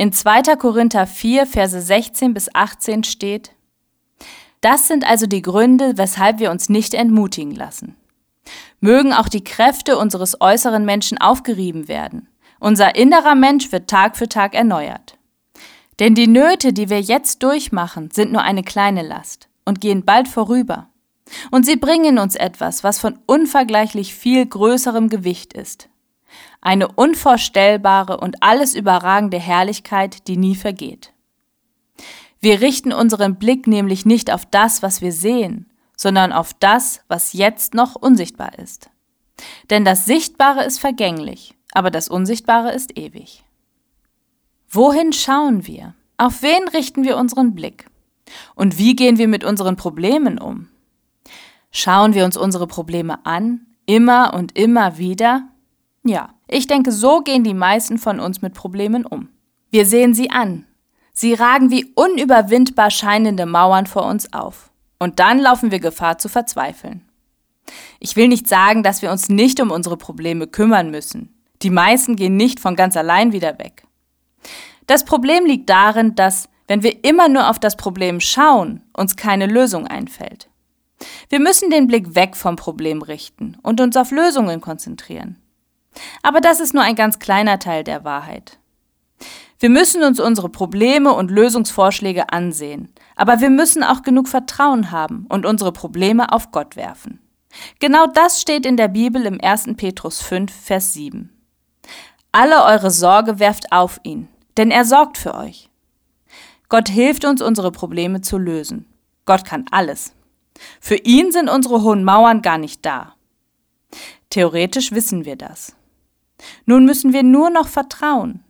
In 2. Korinther 4, Verse 16 bis 18 steht, Das sind also die Gründe, weshalb wir uns nicht entmutigen lassen. Mögen auch die Kräfte unseres äußeren Menschen aufgerieben werden. Unser innerer Mensch wird Tag für Tag erneuert. Denn die Nöte, die wir jetzt durchmachen, sind nur eine kleine Last und gehen bald vorüber. Und sie bringen uns etwas, was von unvergleichlich viel größerem Gewicht ist. Eine unvorstellbare und alles überragende Herrlichkeit, die nie vergeht. Wir richten unseren Blick nämlich nicht auf das, was wir sehen, sondern auf das, was jetzt noch unsichtbar ist. Denn das Sichtbare ist vergänglich, aber das Unsichtbare ist ewig. Wohin schauen wir? Auf wen richten wir unseren Blick? Und wie gehen wir mit unseren Problemen um? Schauen wir uns unsere Probleme an, immer und immer wieder? Ja, ich denke, so gehen die meisten von uns mit Problemen um. Wir sehen sie an. Sie ragen wie unüberwindbar scheinende Mauern vor uns auf. Und dann laufen wir Gefahr zu verzweifeln. Ich will nicht sagen, dass wir uns nicht um unsere Probleme kümmern müssen. Die meisten gehen nicht von ganz allein wieder weg. Das Problem liegt darin, dass, wenn wir immer nur auf das Problem schauen, uns keine Lösung einfällt. Wir müssen den Blick weg vom Problem richten und uns auf Lösungen konzentrieren. Aber das ist nur ein ganz kleiner Teil der Wahrheit. Wir müssen uns unsere Probleme und Lösungsvorschläge ansehen, aber wir müssen auch genug Vertrauen haben und unsere Probleme auf Gott werfen. Genau das steht in der Bibel im 1. Petrus 5, Vers 7. Alle eure Sorge werft auf ihn, denn er sorgt für euch. Gott hilft uns, unsere Probleme zu lösen. Gott kann alles. Für ihn sind unsere hohen Mauern gar nicht da. Theoretisch wissen wir das. Nun müssen wir nur noch vertrauen.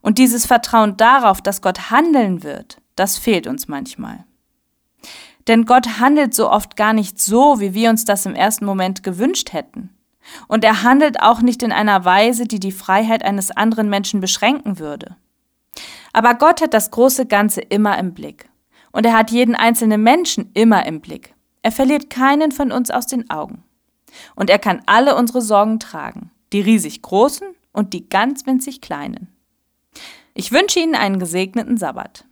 Und dieses Vertrauen darauf, dass Gott handeln wird, das fehlt uns manchmal. Denn Gott handelt so oft gar nicht so, wie wir uns das im ersten Moment gewünscht hätten. Und er handelt auch nicht in einer Weise, die die Freiheit eines anderen Menschen beschränken würde. Aber Gott hat das große Ganze immer im Blick. Und er hat jeden einzelnen Menschen immer im Blick. Er verliert keinen von uns aus den Augen. Und er kann alle unsere Sorgen tragen, die riesig großen und die ganz winzig kleinen. Ich wünsche Ihnen einen gesegneten Sabbat.